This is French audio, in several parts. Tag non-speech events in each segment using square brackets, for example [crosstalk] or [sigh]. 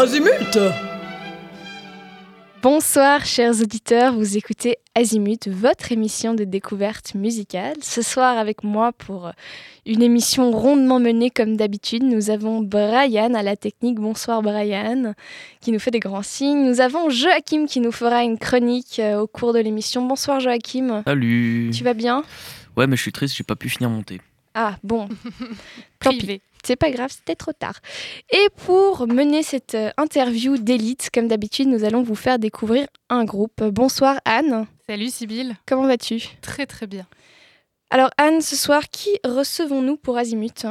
Azimut Bonsoir chers auditeurs, vous écoutez Azimut, votre émission de découverte musicale. Ce soir avec moi pour une émission rondement menée comme d'habitude, nous avons Brian à la technique. Bonsoir Brian, qui nous fait des grands signes. Nous avons Joachim qui nous fera une chronique euh, au cours de l'émission. Bonsoir Joachim. Salut. Tu vas bien? Ouais, mais je suis triste, j'ai pas pu finir mon thé. Ah bon. [laughs] Tant pis. C'est pas grave, c'était trop tard. Et pour mener cette euh, interview d'élite, comme d'habitude, nous allons vous faire découvrir un groupe. Bonsoir Anne. Salut Sybille. Comment vas-tu? Très très bien. Alors Anne, ce soir, qui recevons-nous pour Azimut?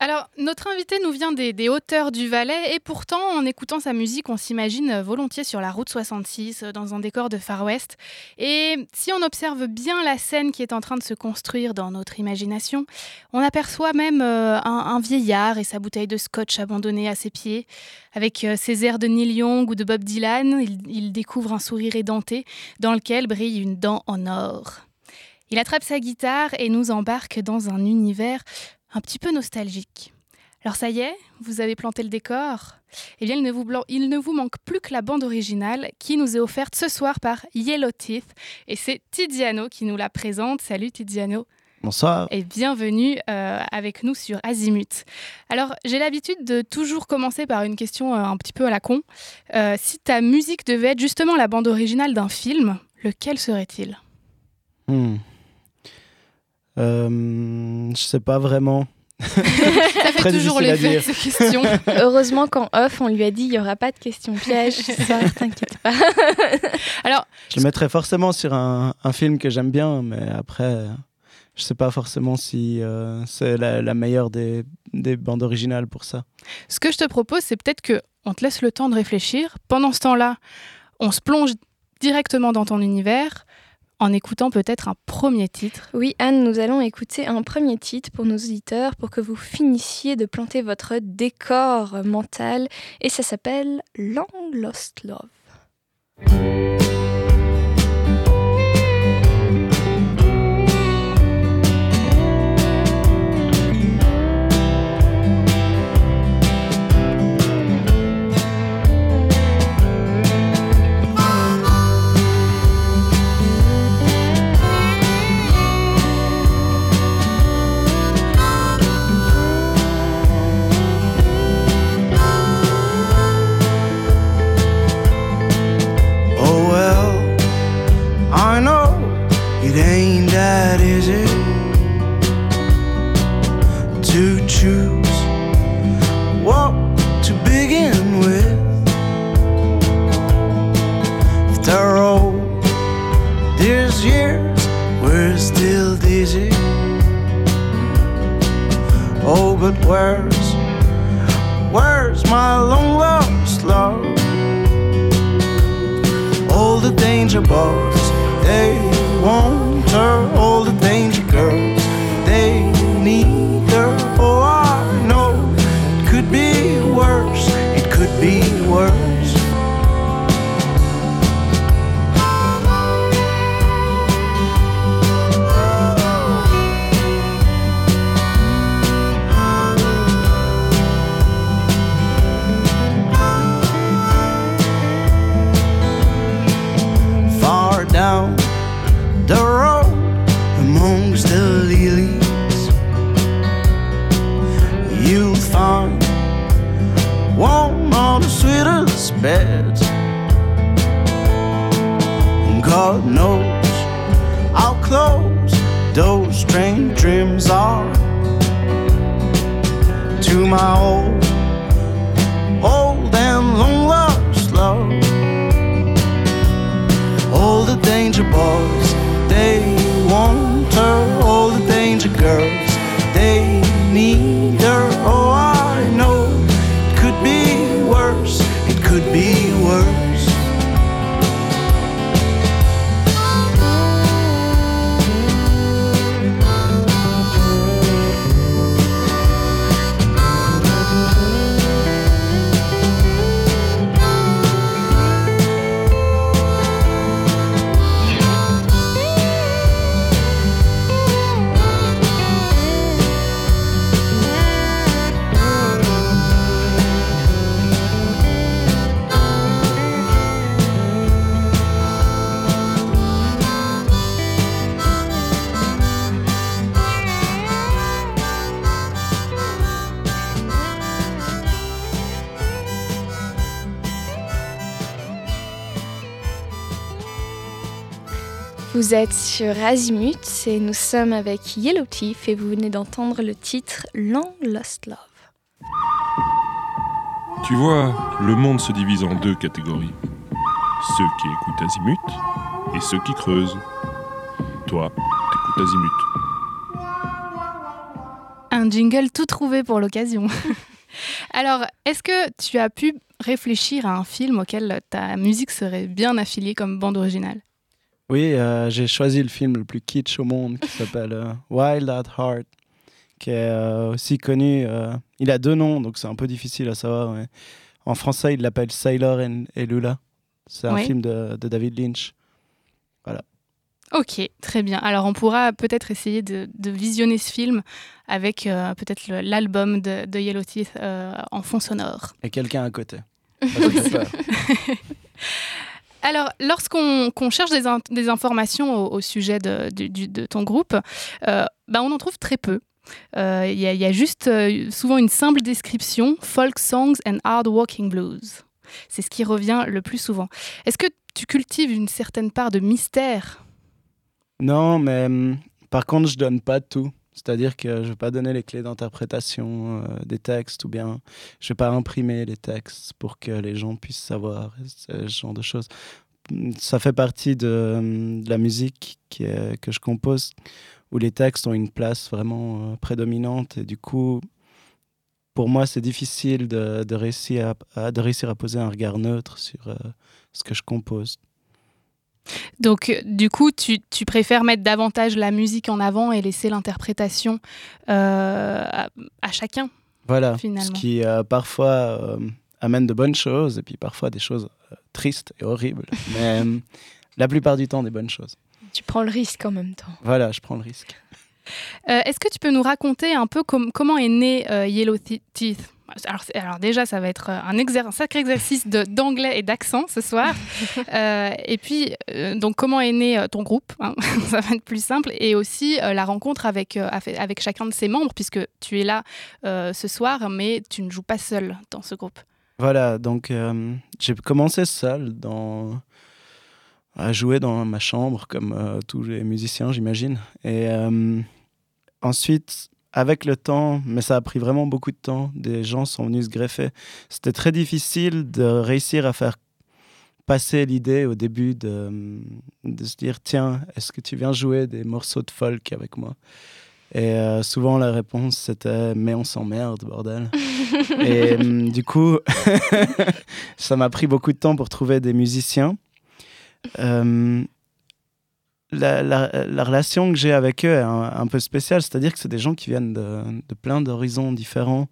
Alors, notre invité nous vient des, hauteurs du Valais et pourtant, en écoutant sa musique, on s'imagine volontiers sur la route 66, dans un décor de Far West. Et si on observe bien la scène qui est en train de se construire dans notre imagination, on aperçoit même euh, un, vieillard et sa bouteille de scotch abandonnée à ses pieds. Avec euh, ses airs de Neil Young ou de Bob Dylan, il découvre un sourire édenté dans lequel brille une dent en or. Il attrape sa guitare et nous embarque dans un univers un petit peu nostalgique. Alors ça y est, vous avez planté le décor Eh bien, il ne, vous, il ne vous manque plus que la bande originale qui nous est offerte ce soir par Yellow Teeth. Et c'est Tiziano qui nous la présente. Salut Tiziano. Bonsoir. Et bienvenue euh, avec nous sur Azimut. Alors, j'ai l'habitude de toujours commencer par une question euh, un petit peu à la con. Euh, si ta musique devait être justement la bande originale d'un film, lequel serait-il? Hmm. Euh, je sais pas vraiment. Ça fait toujours l'effet ces questions. [laughs] Heureusement qu'en off, on lui a dit il n'y aura pas de questions pièges. [laughs] Ça, t'inquiète pas. [laughs] Alors, je le mettrais forcément sur un, un film que j'aime bien, mais après, je sais pas forcément si euh, c'est la, meilleure des, des, bandes originales pour ça. Ce que je te propose, c'est peut-être que on te laisse le temps de réfléchir. Pendant ce temps-là, on se plonge directement dans ton univers en écoutant peut-être un premier titre. Oui, Anne, nous allons écouter un premier titre pour nos auditeurs pour que vous finissiez de planter votre décor mental et ça s'appelle Long Lost Love. Where's, where's my long lost love? All the danger bugs, they won't all the Azimut et nous sommes avec Yellow Teeth et vous venez d'entendre le titre Long Lost Love. Tu vois, le monde se divise en deux catégories. Ceux qui écoutent Azimut et ceux qui creusent. Toi, t'écoutes Azimut. Un jingle tout trouvé pour l'occasion. [laughs] Alors, est-ce que tu as pu réfléchir à un film auquel ta musique serait bien affiliée comme bande originale? Oui, euh, j'ai choisi le film le plus kitsch au monde qui s'appelle euh, Wild at Heart, qui est euh, aussi connu. il a deux noms, donc c'est un peu difficile à savoir. En français, il l'appelle Sailor et Lula. C'est un film de, David Lynch. Voilà. Ok, très bien. Alors on pourra peut-être essayer de, visionner ce film avec peut-être l'album de, de, Yellow Teeth en fond sonore. Et quelqu'un à côté. [laughs] [laughs] Alors, lorsqu'on cherche des, informations au, sujet de, ton groupe, euh, bah, on en trouve très peu. Euh, il y, a juste euh, souvent une simple description folk songs and hard walking blues. C'est ce qui revient le plus souvent. Est-ce que tu cultives une certaine part de mystère? Non, mais hum, par contre, je donne pas tout. C'est-à-dire que je ne vais pas donner les clés d'interprétation des textes ou bien je ne vais pas imprimer les textes pour que les gens puissent savoir ce genre de choses ça fait partie de, la musique que je compose, où les textes ont une place vraiment euh, prédominante. Et du coup, pour moi, c'est difficile de, réussir à, de réussir à poser un regard neutre sur euh, ce que je compose. Donc, euh, du coup, tu, préfères mettre davantage la musique en avant et laisser l'interprétation à, chacun Voilà, finalement. ce qui parfois amène de bonnes choses et puis parfois des choses euh, tristes et horribles. [laughs] Mais euh, la plupart du temps, des bonnes choses. Tu prends le risque en même temps. Voilà, je prends le risque. Euh, est-ce que tu peux nous raconter un peu comment est né Yellow Teeth? Alors, alors, déjà, ça va être un, un sacré exercice d'anglais et d'accent ce soir. [laughs] et puis, donc, comment est né ton groupe hein? [laughs] Ça va être plus simple. Et aussi la rencontre avec, avec chacun de ses membres, puisque tu es là ce soir, mais tu ne joues pas seul dans ce groupe. Voilà, donc euh, j'ai commencé seul dans, à jouer dans ma chambre, comme euh, tous les musiciens, j'imagine. Et euh, ensuite, avec le temps, mais ça a pris vraiment beaucoup de temps, des gens sont venus se greffer. C'était très difficile de réussir à faire passer l'idée au début de, de se dire tiens, est-ce que tu viens jouer des morceaux de folk avec moi? Et euh, souvent, la réponse, c'était Mais on s'emmerde, bordel. [laughs] et hum, du coup, [laughs] ça m'a pris beaucoup de temps pour trouver des musiciens. Hum, la, la, relation que j'ai avec eux est un, peu spéciale, c'est-à-dire que c'est des gens qui viennent de, plein d'horizons différents.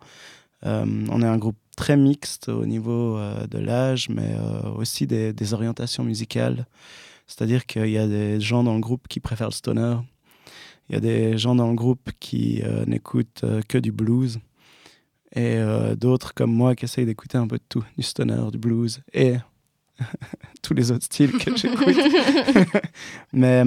Hum, on est un groupe très mixte au niveau euh, de l'âge, mais euh, aussi des, des, orientations musicales. C'est-à-dire qu'il y a des gens dans le groupe qui préfèrent le stoner, il y a des gens dans le groupe qui euh, n'écoutent euh, que du blues et euh, d'autres comme moi qui essayent d'écouter un peu de tout, du stoner, du blues et [laughs] tous les autres styles que j'écoute. [laughs] Mais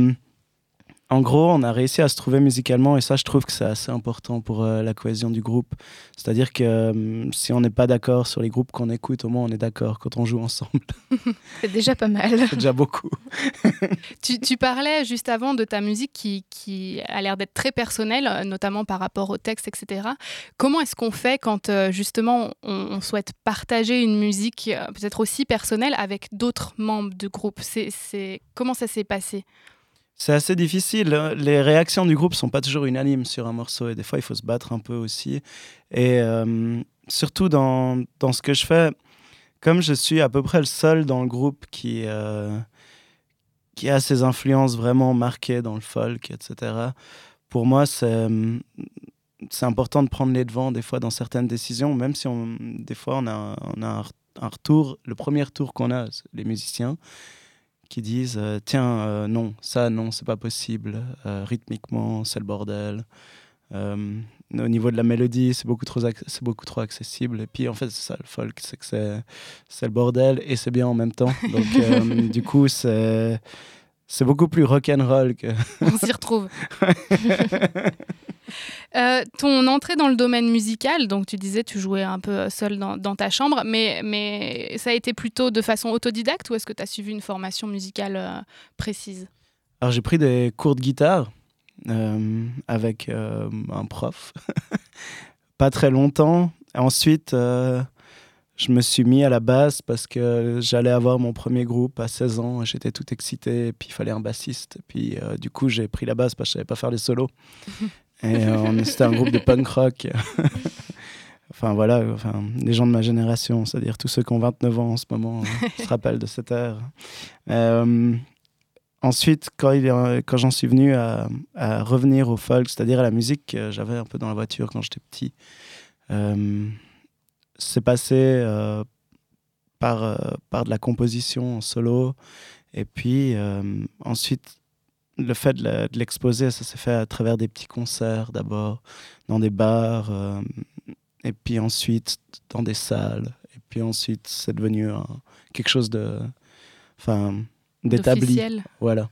en gros, on a réussi à se trouver musicalement et ça, je trouve que c'est assez important pour euh, la cohésion du groupe. C'est-à-dire que euh, si on n'est pas d'accord sur les groupes qu'on écoute, au moins on est d'accord quand on joue ensemble. [laughs] c'est déjà pas mal. c'est déjà beaucoup. [laughs] tu, parlais juste avant de ta musique qui, qui a l'air d'être très personnelle, euh, notamment par rapport au texte, etc. Comment est-ce qu'on fait quand justement on, souhaite partager une musique peut-être aussi personnelle avec d'autres membres du groupe? C'est, Comment ça s'est passé? C'est assez difficile. Hein. Les réactions du groupe sont pas toujours unanimes sur un morceau et des fois il faut se battre un peu aussi. Et euh, surtout dans, dans, ce que je fais, comme je suis à peu près le seul dans le groupe qui, euh, qui a ses influences vraiment marquées dans le folk, etc., pour moi c'est important de prendre les devants des fois dans certaines décisions, même si des fois on a, a un retour, le premier tour qu'on a, les musiciens, qui disent euh, tiens euh, non ça non c'est pas possible euh, rythmiquement c'est le bordel. Au niveau de la mélodie c'est beaucoup trop c'est beaucoup trop accessible. Et puis en fait c'est ça le folk c'est que c'est c'est le bordel et c'est bien en même temps. [laughs] Donc du coup c'est c'est beaucoup plus rock'n'roll que on s'y retrouve [laughs] Euh, ton entrée dans le domaine musical, donc tu disais tu jouais un peu seul dans, ta chambre, mais, mais ça a été plutôt de façon autodidacte ou est-ce que tu as suivi une formation musicale euh, précise? Alors j'ai pris des cours de guitare euh, avec euh, un prof. [laughs] Pas très longtemps. Ensuite, euh, je me suis mis à la basse parce que j'allais avoir mon premier groupe à 16 ans. J'étais tout excité. Et puis il fallait un bassiste. Et puis du coup, j'ai pris la basse parce que je savais pas faire les solos. [laughs] Et c'était un groupe de punk rock. [laughs] enfin voilà, enfin, les gens de ma génération, c'est-à-dire tous ceux qui ont 29 ans en ce moment, [laughs] se rappellent de cette ère. Ensuite, quand, quand j'en suis venu à, revenir au folk, c'est-à-dire à la musique que j'avais un peu dans la voiture quand j'étais petit, euh, c'est passé euh, par, euh, par de la composition en solo. Et puis ensuite, le fait de l'exposer, ça s'est fait à travers des petits concerts d'abord, dans des bars, et puis ensuite dans des salles. Et puis ensuite, c'est devenu quelque chose de... Enfin, d'établi. Voilà.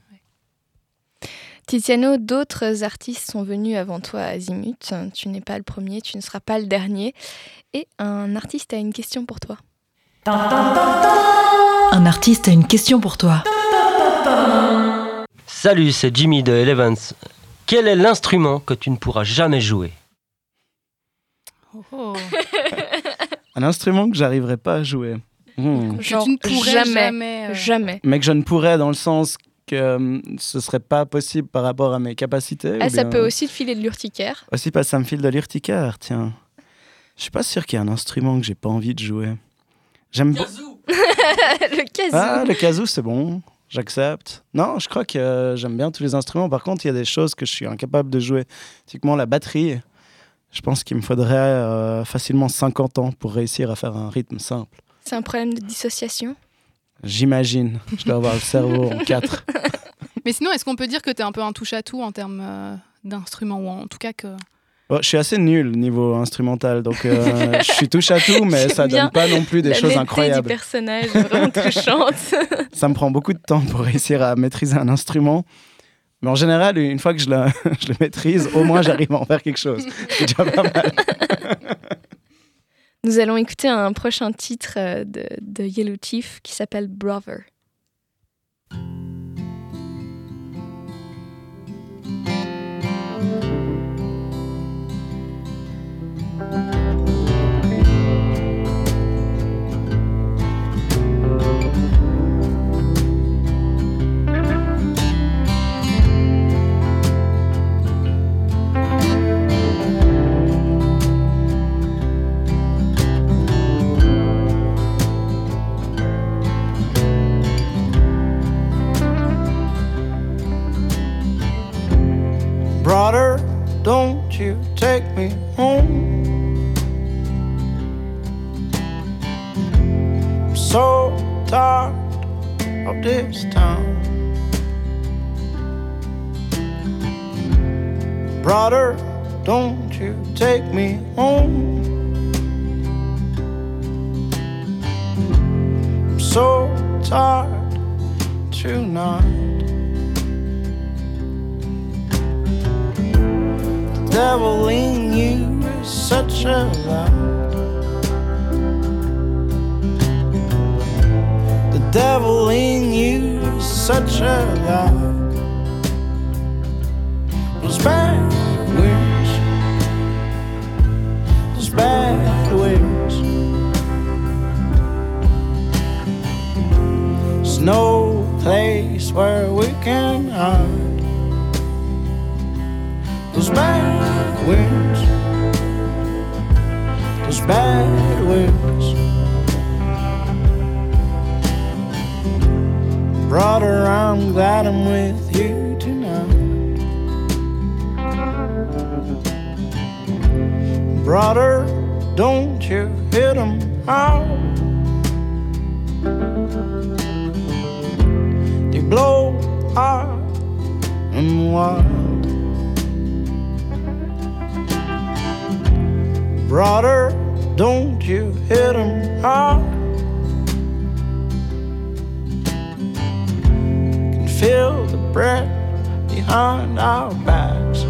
Tiziano, d'autres artistes sont venus avant toi à Azimut. Tu n'es pas le premier, tu ne seras pas le dernier. Et un artiste a une question pour toi. Un artiste a une question pour toi. Salut, c'est Jimmy de Elevens. Quel est l'instrument que tu ne pourras jamais jouer oh. [laughs] Un instrument que j'arriverai pas à jouer. Hmm. Genre, jamais, euh, jamais, Mais que je ne pourrais dans le sens que euh, ce serait pas possible par rapport à mes capacités. Ah, ça peut aussi te filer de l'urticaire. Aussi parce que ça me file de l'urticaire, tiens. Je suis pas sûr qu'il y ait un instrument que j'ai pas envie de jouer. J'aime le kazoo. [laughs] [laughs] Ah, le kazoo, c'est bon. J'accepte. Non, je crois que euh, j'aime bien tous les instruments. Par contre, il y a des choses que je suis incapable de jouer. Typiquement, la batterie. Je pense qu'il me faudrait facilement 50 ans pour réussir à faire un rythme simple. C'est un problème de dissociation? J'imagine. Je dois avoir le cerveau en [laughs] quatre. Mais sinon, est-ce qu'on peut dire que tu es un peu un touche-à-tout en termes euh, d'instruments ou en tout cas que. Je suis assez nul niveau instrumental, donc euh, je suis touche à tout, mais [laughs] ça donne pas non plus des choses incroyables. du personnage vraiment touchante. [laughs] ça me prend beaucoup de temps pour réussir à maîtriser un instrument, mais en général, une fois que je le, [laughs] je le maîtrise, au moins j'arrive à en faire quelque chose. C'est déjà pas mal. Nous allons écouter un prochain titre euh, de, de Yellow Chief qui s'appelle. Brother, behind our backs.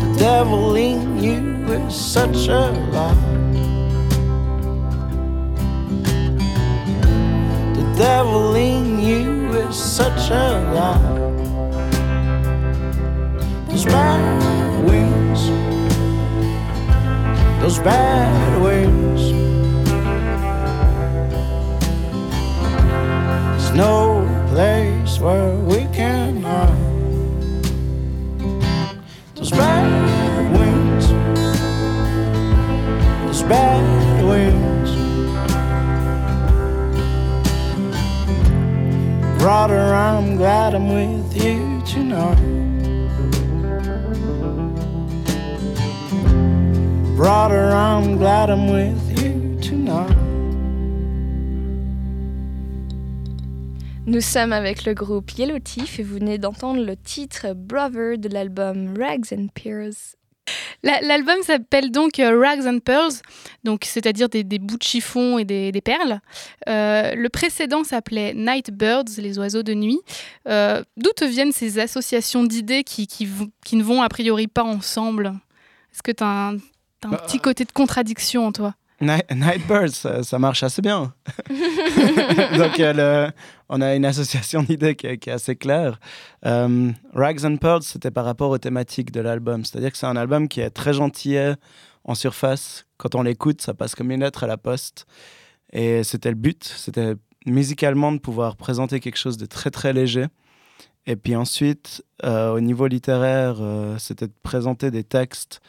The devil in you is such a lie. The devil in you is such a lie. Those bad winds, those bad winds. No place where we can hide. Those bad winds, those bad winds. Brother, I'm glad I'm with you tonight. Brother, I'm glad I'm with Nous sommes avec le groupe Yellow Teeth et vous venez d'entendre le titre Brother de l'album Rags and Pears. La- L'album s'appelle donc euh, Rags and Pearls, donc c'est-à-dire des, des bouts de chiffon et des, des perles. Euh, le précédent s'appelait Night Birds, les oiseaux de nuit. Euh, D'où te viennent ces associations d'idées qui, qui, vont- qui ne vont a priori pas ensemble? Est-ce que tu as un Bah, petit côté de contradiction en toi? Night, Nightbirds, ça, ça marche assez bien. [laughs] Donc, euh, le- on a une association d'idées qui, est- qui est assez claire. Euh, Rags and Pearls, c'était par rapport aux thématiques de l'album. C'est-à-dire que c'est un album qui est très gentillet en surface. Quand on l'écoute, ça passe comme une lettre à la poste. Et c'était le but. C'était musicalement de pouvoir présenter quelque chose de très, très léger. Et puis ensuite, euh, au niveau littéraire, euh, c'était de présenter des textes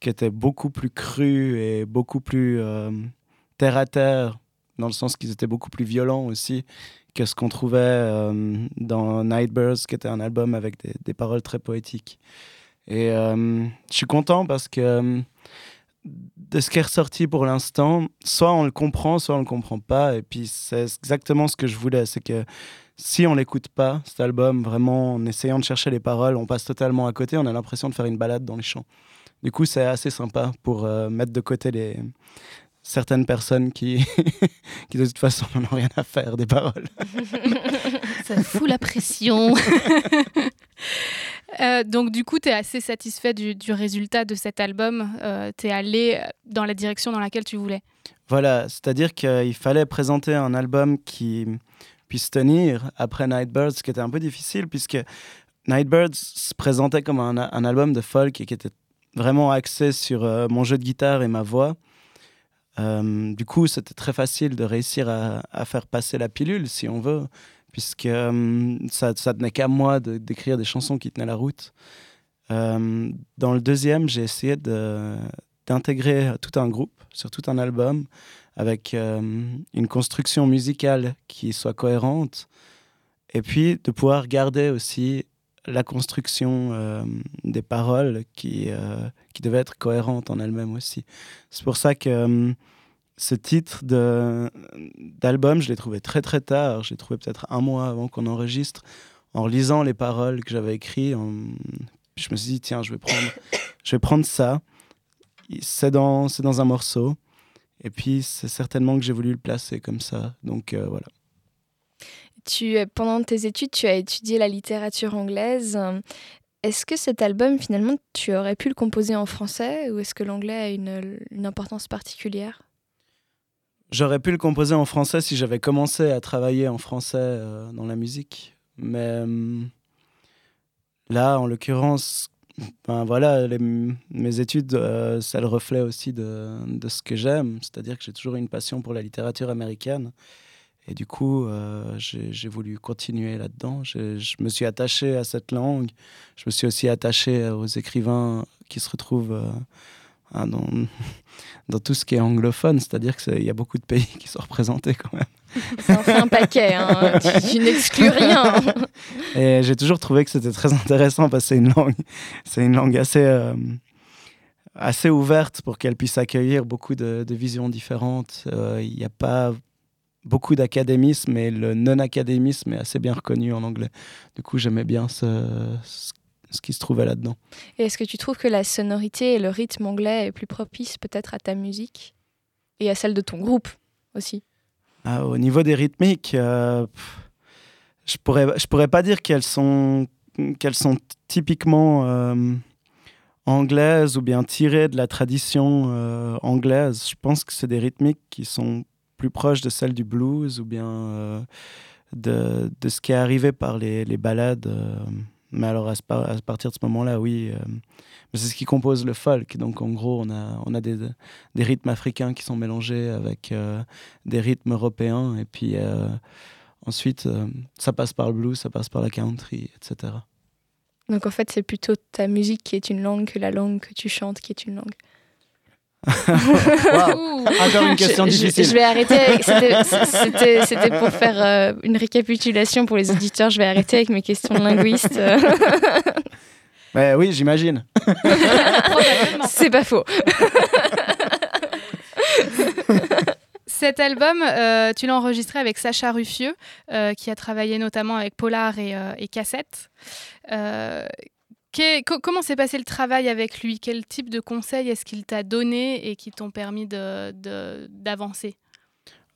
qui étaient beaucoup plus crus et beaucoup plus euh, terre à terre, dans le sens qu'ils étaient beaucoup plus violents aussi que ce qu'on trouvait euh, dans Nightbirds, qui était un album avec des, paroles très poétiques. Et euh, je suis content parce que de ce qui est ressorti pour l'instant, soit on le comprend, soit on le comprend pas. Et puis c'est exactement ce que je voulais, c'est que si on l'écoute pas, cet album, vraiment en essayant de chercher les paroles, on passe totalement à côté, on a l'impression de faire une balade dans les champs. Du coup, c'est assez sympa pour euh, mettre de côté les certaines personnes qui, [laughs] qui de toute façon [laughs] n'en ont rien à faire des paroles. [laughs] Ça fout la pression. Euh, donc du coup, tu es assez satisfait du, du résultat de cet album. tu es allé dans la direction dans laquelle tu voulais. Voilà, c'est-à-dire qu'il fallait présenter un album qui puisse tenir après Nightbirds, ce qui était un peu difficile puisque Nightbirds se présentait comme un, un album de folk et qui était vraiment axé sur euh, mon jeu de guitare et ma voix. Euh, du coup, c'était très facile de réussir à, faire passer la pilule, si on veut, puisque euh, ça, ça tenait qu'à moi d'écrire des chansons qui tenaient la route. Dans le deuxième, j'ai essayé d'intégrer tout un groupe sur tout un album avec une construction musicale qui soit cohérente et puis de pouvoir garder aussi la construction euh, des paroles qui, euh, qui devait être cohérente en elle-même aussi. C'est pour ça que euh, ce titre d'album, je l'ai trouvé très très tard. Je l'ai trouvé peut-être un mois avant qu'on enregistre, en lisant les paroles que j'avais écrites. Je me suis dit, tiens, je vais prendre, [coughs] je vais prendre ça. C'est dans, dans un morceau. Et puis, c'est certainement que j'ai voulu le placer comme ça. Donc, voilà. Tu, pendant tes études, tu as étudié la littérature anglaise. Est-ce que cet album, finalement, tu aurais pu le composer en français ou est-ce que l'anglais a une, importance particulière? J'aurais pu le composer en français si j'avais commencé à travailler en français euh, dans la musique. Mais euh, là, en l'occurrence, ben voilà, mes études, euh, c'est le reflet aussi de, de ce que j'aime. C'est-à-dire que j'ai toujours une passion pour la littérature américaine. Et du coup, euh, j'ai voulu continuer là-dedans. Je me suis attaché à cette langue. Je me suis aussi attaché aux écrivains qui se retrouvent euh, dans, [laughs] dans, tout ce qui est anglophone. C'est-à-dire qu'il y a beaucoup de pays qui sont représentés quand même. Ça en fait un paquet, hein. tu, tu n'exclus rien. [laughs] Et j'ai toujours trouvé que c'était très intéressant parce que c'est une langue, c'est une langue assez, euh, assez ouverte pour qu'elle puisse accueillir beaucoup de, de visions différentes. Il n'y a pas beaucoup d'académisme et le non-académisme est assez bien reconnu en anglais. Du coup, j'aimais bien ce, ce qui se trouvait là-dedans. Et est-ce que tu trouves que la sonorité et le rythme anglais est plus propice peut-être à ta musique et à celle de ton groupe aussi? Ah, Au niveau des rythmiques, euh, je pourrais, je pourrais pas dire qu'elles sont, qu'elles sont typiquement euh, anglaises ou bien tirées de la tradition euh, anglaise. Je pense que c'est des rythmiques qui sont plus proche de celle du blues ou bien euh, de, de, ce qui est arrivé par les, les balades. Euh, mais alors à, à, partir de ce moment-là, oui, euh, c'est ce qui compose le folk. Donc en gros, on a, on a des, des rythmes africains qui sont mélangés avec des rythmes européens. Et puis ensuite, ça passe par le blues, ça passe par la country, etc. Donc en fait, c'est plutôt ta musique qui est une langue que la langue que tu chantes qui est une langue. Encore une question je, difficile. Je, vais arrêter. C'était pour faire euh, une récapitulation pour les auditeurs. Je vais arrêter avec mes questions de linguiste. ouais, [laughs] oui, j'imagine. [laughs] C'est pas faux. [laughs] Cet album, euh, tu l'as enregistré avec Sacha Ruffieux, euh, qui a travaillé notamment avec Polar et, euh, et Cassette. Euh, comment s'est passé le travail avec lui? Quel type de conseils est-ce qu'il t'a donné et qui t'ont permis d'avancer de,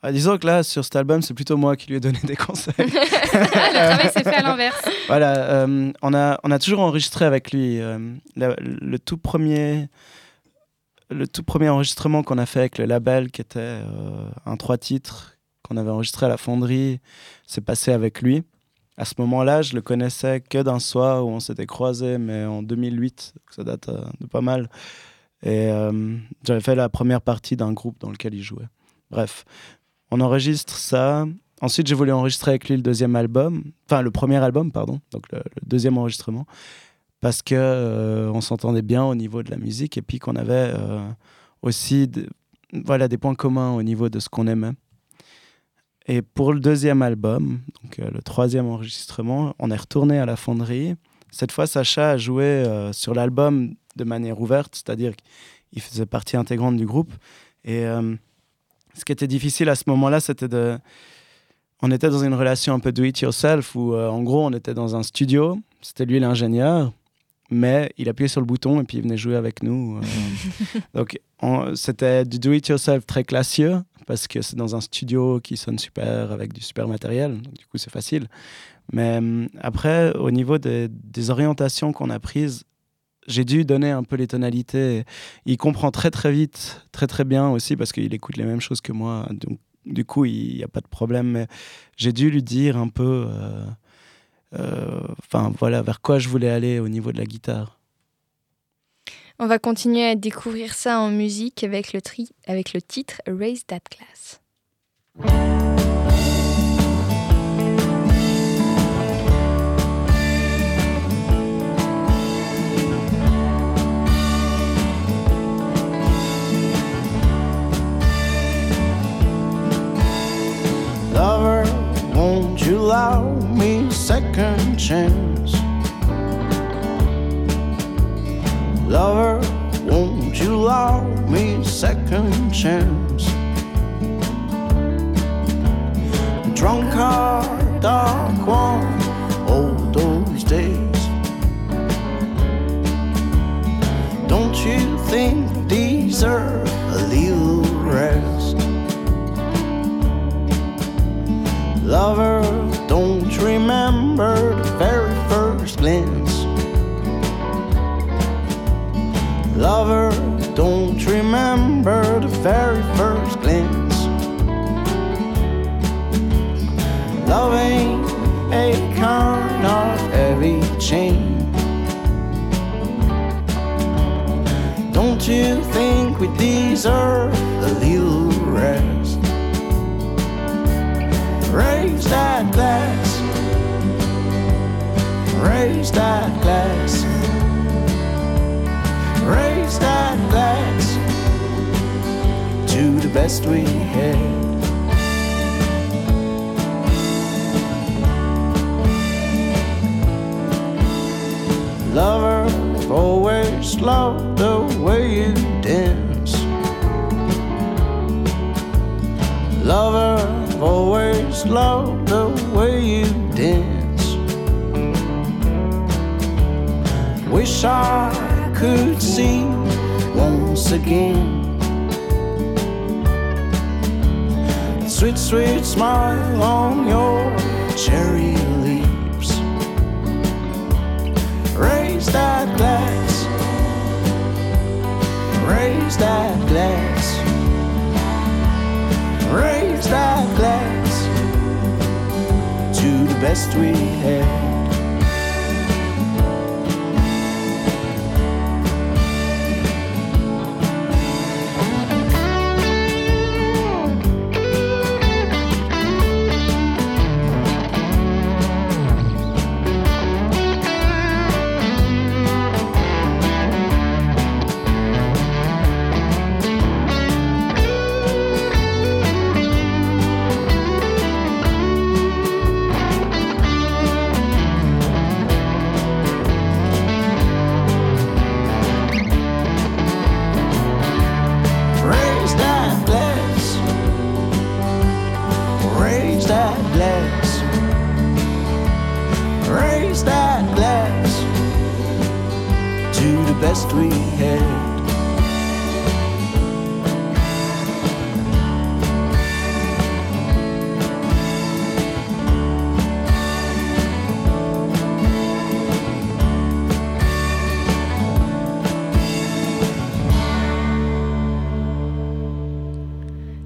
ah, disons que là, sur cet album, c'est plutôt moi qui lui ai donné des conseils. [laughs] le travail s'est fait à l'inverse. Voilà, on, a, on a toujours enregistré avec lui. Le, le, tout premier le tout premier enregistrement qu'on a fait avec le label, qui était euh, un trois titres qu'on avait enregistré à la fonderie, s'est passé avec lui. À ce moment-là, je le connaissais que d'un soir où on s'était croisés, mais en 2008, ça date euh, de pas mal. Et euh, j'avais fait la première partie d'un groupe dans lequel il jouait. Bref, on enregistre ça. Ensuite, j'ai voulu enregistrer avec lui le deuxième album, enfin le premier album, pardon, donc le deuxième enregistrement parce que euh, on s'entendait bien au niveau de la musique et puis qu'on avait aussi voilà des points communs au niveau de ce qu'on aimait. Et pour le deuxième album, donc euh, le troisième enregistrement, on est retourné à la fonderie. Cette fois, Sacha a joué sur l'album de manière ouverte, c'est-à-dire qu'il faisait partie intégrante du groupe. Et ce qui était difficile à ce moment-là, c'était de on était dans une relation un peu do it yourself où en gros on était dans un studio, c'était lui l'ingénieur mais il appuyait sur le bouton et puis il venait jouer avec nous. Euh. [laughs] donc c'était du do-it-yourself très classieux parce que c'est dans un studio qui sonne super avec du super matériel, donc du coup c'est facile. Mais hum, après, au niveau des, orientations qu'on a prises, j'ai dû donner un peu les tonalités. Il comprend très très vite, très très bien aussi parce qu'il écoute les mêmes choses que moi. Donc du coup, il n'y a pas de problème. Mais j'ai dû lui dire un peu. Euh, euh, enfin voilà vers quoi je voulais aller au niveau de la guitare. On va continuer à découvrir ça en musique avec le, titre Raise That Class. Lover, won't you allow me second chance? Drunk heart, dark one, all those days. Don't you think these deserve a little rest? Lover, don't remember the very first glance. Lover, don't remember the very first glance. Love ain't a kind of heavy chain. Don't you think we deserve a little rest? Raise that glass raise that glass. Raise that glass to the best we had. Lover, I've always loved the way you dance. Lover, I've always loved the way you dance. wish I could see once again. Sweet, sweet smile on your cherry lips. Raise that glass, raise that glass, raise that glass to the best we have.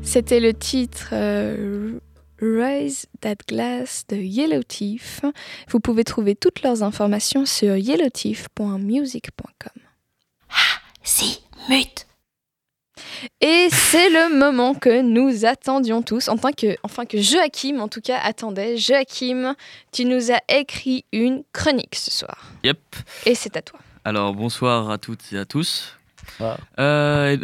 C'était le titre euh, Raise That Glass de Yellow Teeth. Vous pouvez trouver toutes leurs informations sur yellowteeth.music.com. Si, mute. Et c'est le moment que nous attendions tous, enfin que, enfin que Joachim en tout cas attendait. Joachim, tu nous as écrit une chronique ce soir. Yep. Et c'est à toi. Alors bonsoir à toutes et à tous. Euh,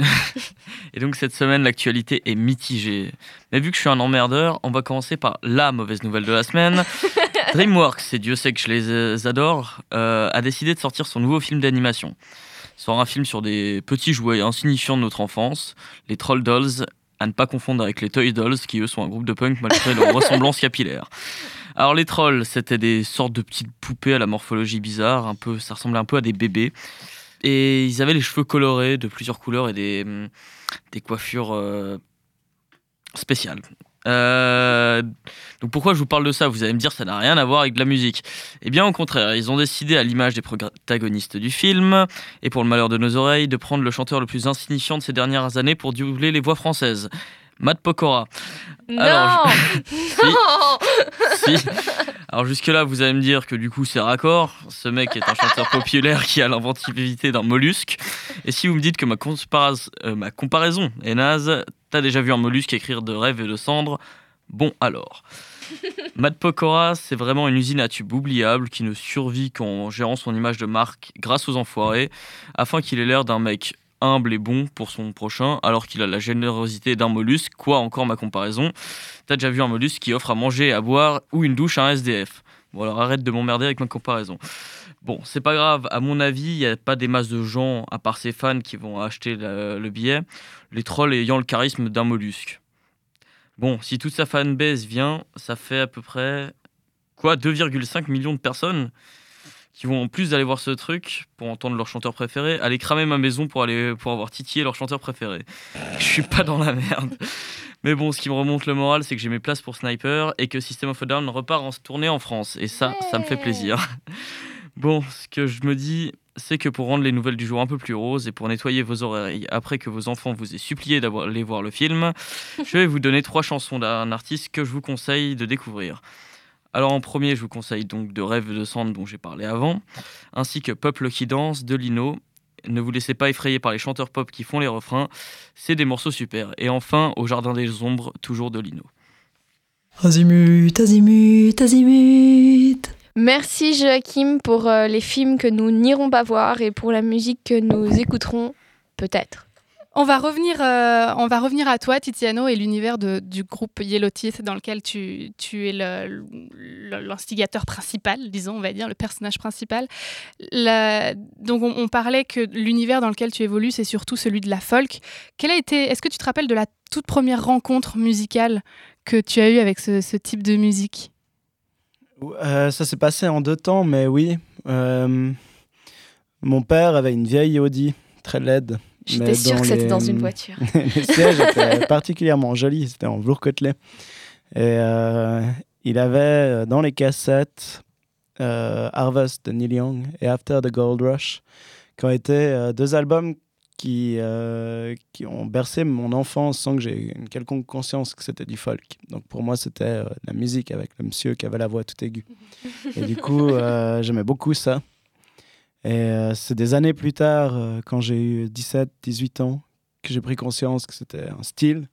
[laughs] et- donc cette semaine, l'actualité est mitigée. Mais vu que je suis un emmerdeur, on va commencer par la mauvaise nouvelle de la semaine. [laughs] DreamWorks, et Dieu sait que je les euh, adore, euh, a décidé de sortir son nouveau film d'animation. Ce sera un film sur des petits jouets insignifiants de notre enfance, les Troll Dolls, à ne pas confondre avec les Toy Dolls, qui eux sont un groupe de punk malgré leur [laughs] ressemblance capillaire. Alors les trolls, c'était des sortes de petites poupées à la morphologie bizarre, un peu, ça ressemblait un peu à des bébés. Et ils avaient les cheveux colorés de plusieurs couleurs et des, hum, des coiffures euh, spéciales. Euh, donc pourquoi je vous parle de ça? Vous allez me dire ça n'a rien à voir avec de la musique. Eh bien au contraire, ils ont décidé à l'image des protagonistes du film, et pour le malheur de nos oreilles, de prendre le chanteur le plus insignifiant de ces dernières années pour doubler les voix françaises. Matt Pokora. Alors, non [laughs] Non Si. Alors jusque-là, vous allez me dire que du coup c'est raccord. Ce mec est un chanteur populaire qui a l'inventivité d'un mollusque. Et si vous me dites que ma, euh, ma comparaison est naze, t'as déjà vu un mollusque écrire de rêves et de cendres Bon alors. [laughs] Matt Pokora, c'est vraiment une usine à tubes oubliable qui ne survit qu'en gérant son image de marque grâce aux enfoirés, afin qu'il ait l'air d'un mec humble et bon pour son prochain, alors qu'il a la générosité d'un mollusque. Quoi encore ma comparaison? T'as déjà vu un mollusque qui offre à manger à boire ou une douche à un SDF Bon alors arrête de m'emmerder avec ma comparaison. Bon, c'est pas grave, à mon avis, il n'y a pas des masses de gens, à part ses fans, qui vont acheter le, le billet, les trolls ayant le charisme d'un mollusque. Bon, si toute sa fanbase vient, ça fait à peu près quoi 2,5 millions de personnes? Qui vont en plus d'aller voir ce truc pour entendre leur chanteur préféré, aller cramer ma maison pour aller pour avoir titillé leur chanteur préféré. Je suis pas dans la merde. Mais bon, ce qui me remonte le moral, c'est que j'ai mes places pour Sniper et que System of a Down repart en tournée en France. Et ça, ça me fait plaisir. [laughs] Bon, ce que je me dis, c'est que pour rendre les nouvelles du jour un peu plus roses et pour nettoyer vos oreilles après que vos enfants vous aient supplié d'aller voir le film, [laughs] je vais vous donner trois chansons d'un artiste que je vous conseille de découvrir. Alors en premier, je vous conseille donc de Rêve de Cendre dont j'ai parlé avant, ainsi que Peuple qui danse de Lino. Ne vous laissez pas effrayer par les chanteurs pop qui font les refrains, c'est des morceaux super. Et enfin, Au Jardin des Ombres, toujours de Lino. Azimut, azimut, azimut. Merci Joachim pour euh, les films que nous n'irons pas voir et pour la musique que nous écouterons peut-être. On va revenir, euh, on va revenir à toi, Tiziano, et l'univers du groupe Yellow Teeth dans lequel tu, es l'instigateur principal, disons, on va dire, le personnage principal. Donc, on, parlait que l'univers dans lequel tu évolues, c'est surtout celui de la folk. A été, est-ce que tu te rappelles de la toute première rencontre musicale que tu as eue avec ce, ce type de musique? Euh, ça s'est passé en deux temps, mais oui. Euh, mon père avait une vieille Audi très laide. J'étais sûre que c'était dans une voiture. [laughs] les sièges [laughs] étaient particulièrement jolis, c'était en velours côtelé. Et euh, il avait euh, dans les cassettes euh, Harvest de Neil Young et After the Gold Rush, qui ont été euh, deux albums qui, qui ont bercé mon enfance sans que j'ai une quelconque conscience que c'était du folk. Donc pour moi, c'était la musique avec le monsieur qui avait la voix tout aiguë. Et du coup, j'aimais beaucoup ça. Et euh, c'est des années plus tard, euh, quand j'ai eu 17, 18 ans, que j'ai pris conscience que c'était un style.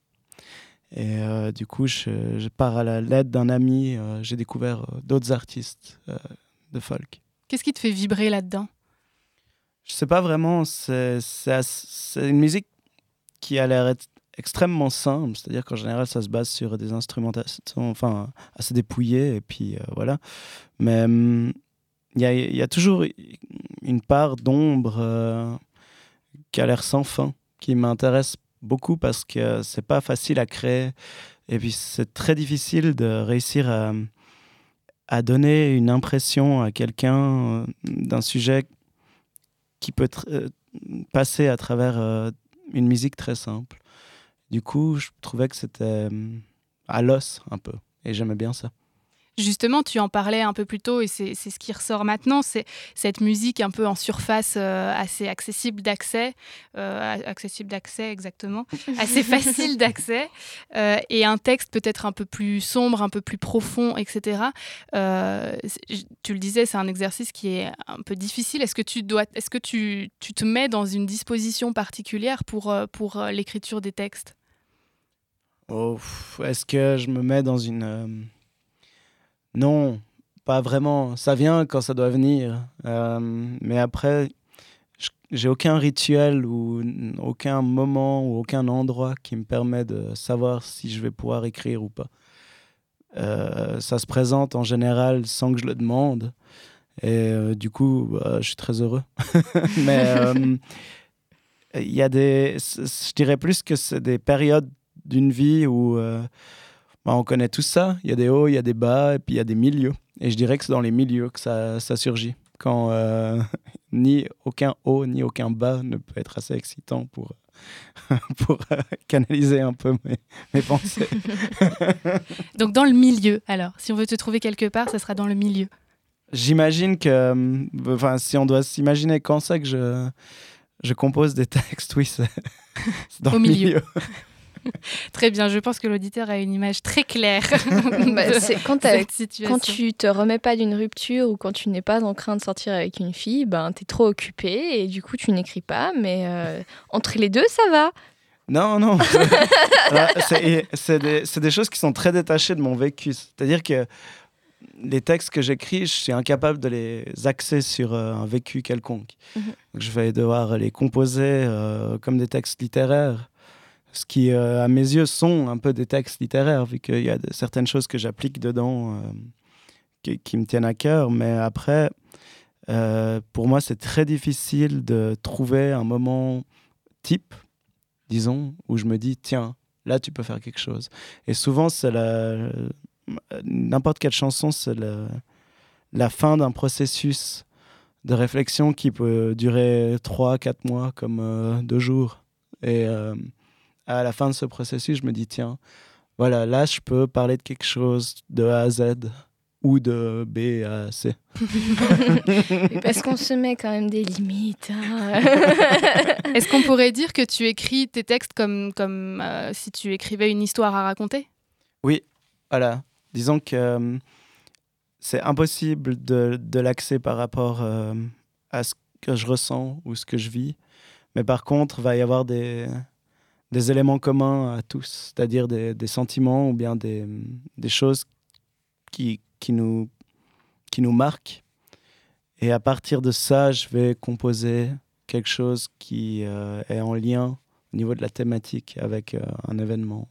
Et euh, du coup, je, je pars à la l'aide d'un ami, euh, j'ai découvert euh, d'autres artistes de folk. Qu'est-ce qui te fait vibrer là-dedans? Je sais pas vraiment, c'est une musique qui a l'air extrêmement simple, c'est-à-dire qu'en général ça se base sur des instrumentations enfin, assez dépouillées, et puis voilà. Mais hum, il y, a, toujours une part d'ombre euh, qui a l'air sans fin, qui m'intéresse beaucoup parce que c'est pas facile à créer, et puis c'est très difficile de réussir à, donner une impression à quelqu'un euh, d'un sujet qui peut euh, passer à travers une musique très simple. Du coup, je trouvais que c'était à l'os un peu. Et j'aimais bien ça. Justement, tu en parlais un peu plus tôt et c'est c'est ce qui ressort maintenant, c'est cette musique un peu en surface euh, assez accessible d'accès, euh, accessible d'accès exactement, [laughs] assez facile d'accès, euh, et un texte peut-être un peu plus sombre, un peu plus profond, etc. Euh, tu le disais, c'est un exercice qui est un peu difficile. Est-ce que tu dois, est-ce que tu, tu te mets dans une disposition particulière pour, pour l'écriture des textes? Oh, Est-ce que je me mets dans une... Non, pas vraiment. Ça vient quand ça doit venir. Euh, mais après, j'ai aucun rituel ou aucun moment ou aucun endroit qui me permet de savoir si je vais pouvoir écrire ou pas. Euh, ça se présente en général sans que je le demande. Et euh, du coup, bah, je suis très heureux. [laughs] Mais il y a des. Je dirais plus que c'est des périodes d'une vie où bah, on connaît tout ça. Il y a des hauts, il y a des bas, et puis il y a des milieux. Et je dirais que c'est dans les milieux que ça, ça surgit. Quand euh, [laughs] ni aucun haut ni aucun bas ne peut être assez excitant pour, [laughs] pour euh, canaliser un peu mes, mes pensées. [laughs] Donc dans le milieu, alors, si on veut te trouver quelque part, ça sera dans le milieu. J'imagine que, euh, enfin, si on doit s'imaginer quand c'est que je, je compose des textes, oui, c'est c'est dans Au le milieu. milieu. [laughs] Très bien, je pense que l'auditeur a une image très claire [laughs] [laughs] Bah, c'est quand, quand tu te remets pas d'une rupture ou quand tu n'es pas en train de sortir avec une fille, ben t'es trop occupé et du coup tu n'écris pas. Mais euh, entre les deux, ça va. Non, non. Alors, c'est des, choses qui sont très détachées de mon vécu. C'est-à-dire que les textes que j'écris, je suis incapable de les axer sur euh, un vécu quelconque. Mhm. Donc, je vais devoir les composer euh, comme des textes littéraires. Ce qui, euh, à mes yeux, sont un peu des textes littéraires, vu qu'il y a certaines choses que j'applique dedans euh, qui, me tiennent à cœur. Mais après, euh, pour moi, c'est très difficile de trouver un moment type disons, où je me dis, tiens, là, tu peux faire quelque chose. Et souvent, c'est. N'importe quelle chanson, c'est la... fin d'un processus de réflexion qui peut durer 3, 4 mois, comme euh, deux jours. Et à la fin de ce processus, je me dis, tiens, voilà, là, je peux parler de quelque chose de A à Z ou de B à C. [laughs] Parce qu'on se met quand même des limites. hein. [laughs] Est-ce qu'on pourrait dire que tu écris tes textes comme, comme euh, si tu écrivais une histoire à raconter? Oui, voilà. Disons que euh, c'est impossible de, de l'axer par rapport euh, à ce que je ressens ou ce que je vis. Mais par contre, va y avoir des, des éléments communs à tous, c'est-à-dire des, des sentiments ou bien des, des choses qui, qui, nous, qui nous marquent. Et à partir de ça, je vais composer quelque chose qui euh, est en lien au niveau de la thématique avec euh, un événement.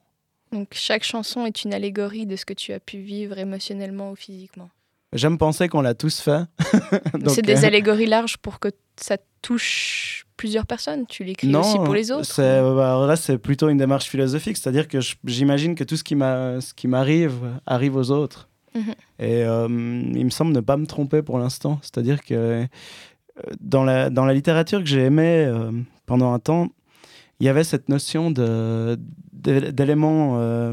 Donc chaque chanson est une allégorie de ce que tu as pu vivre émotionnellement ou physiquement. J'aime penser qu'on l'a tous fait. [laughs] C'est des euh, allégories larges pour que ça touche plusieurs personnes. Tu l'écris aussi pour les autres. euh, bah, là, c'est plutôt une démarche philosophique, c'est-à-dire que j'imagine que tout ce qui m'arrive arrive aux autres. Mhm. Et euh, il me semble ne pas me tromper pour l'instant. C'est-à-dire que euh, dans la, dans la littérature que j'ai aimée euh, pendant un temps, il y avait cette notion d'éléments euh,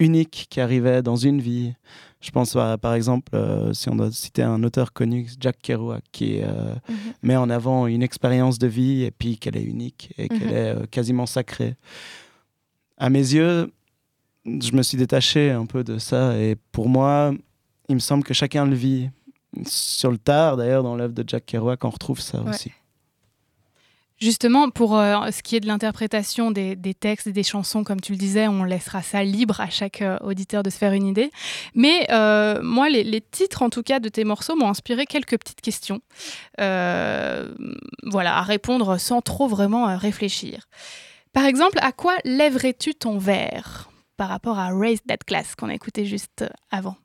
uniques qui arrivaient dans une vie. Je pense à, par exemple, euh, si on doit citer un auteur connu, Jack Kerouac, qui euh, Mhm. met en avant une expérience de vie et puis qu'elle est unique et qu'elle Mhm. est euh, quasiment sacrée. À mes yeux, je me suis détaché un peu de ça et pour moi, il me semble que chacun le vit. Sur le tard, d'ailleurs, dans l'œuvre de Jack Kerouac, on retrouve ça Ouais. aussi. Justement, pour euh, ce qui est de l'interprétation des, textes et des chansons, comme tu le disais, on laissera ça libre à chaque euh, auditeur de se faire une idée. Mais euh, moi, les, titres, en tout cas, de tes morceaux m'ont inspiré quelques petites questions. Voilà, à répondre sans trop vraiment réfléchir. Par exemple, à quoi lèverais-tu ton verre par rapport à Raise That Class qu'on a écouté juste avant?